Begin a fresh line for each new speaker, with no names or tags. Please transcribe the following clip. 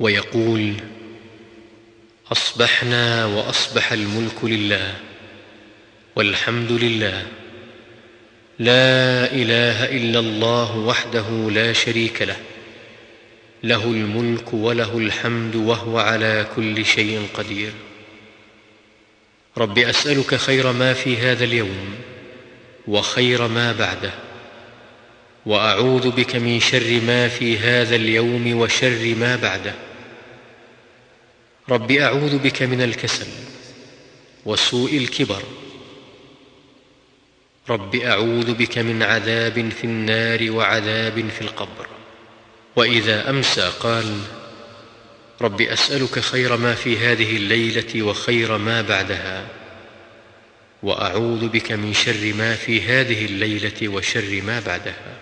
ويقول أصبحنا وأصبح الملك لله والحمد لله. لا إله إلا الله وحده لا شريك له. له الملك وله الحمد وهو على كل شيء قدير. رب أسألك خير ما في هذا اليوم وخير ما بعده. وأعوذ بك من شر ما في هذا اليوم وشر ما بعده. رب أعوذ بك من الكسل وسوء الكبر. رب أعوذ بك من عذاب في النار وعذاب في القبر. وإذا أمسى قال رب أسألك خير ما في هذه الليلة وخير ما بعدها. وأعوذ بك من شر ما في هذه الليلة وشر ما بعدها.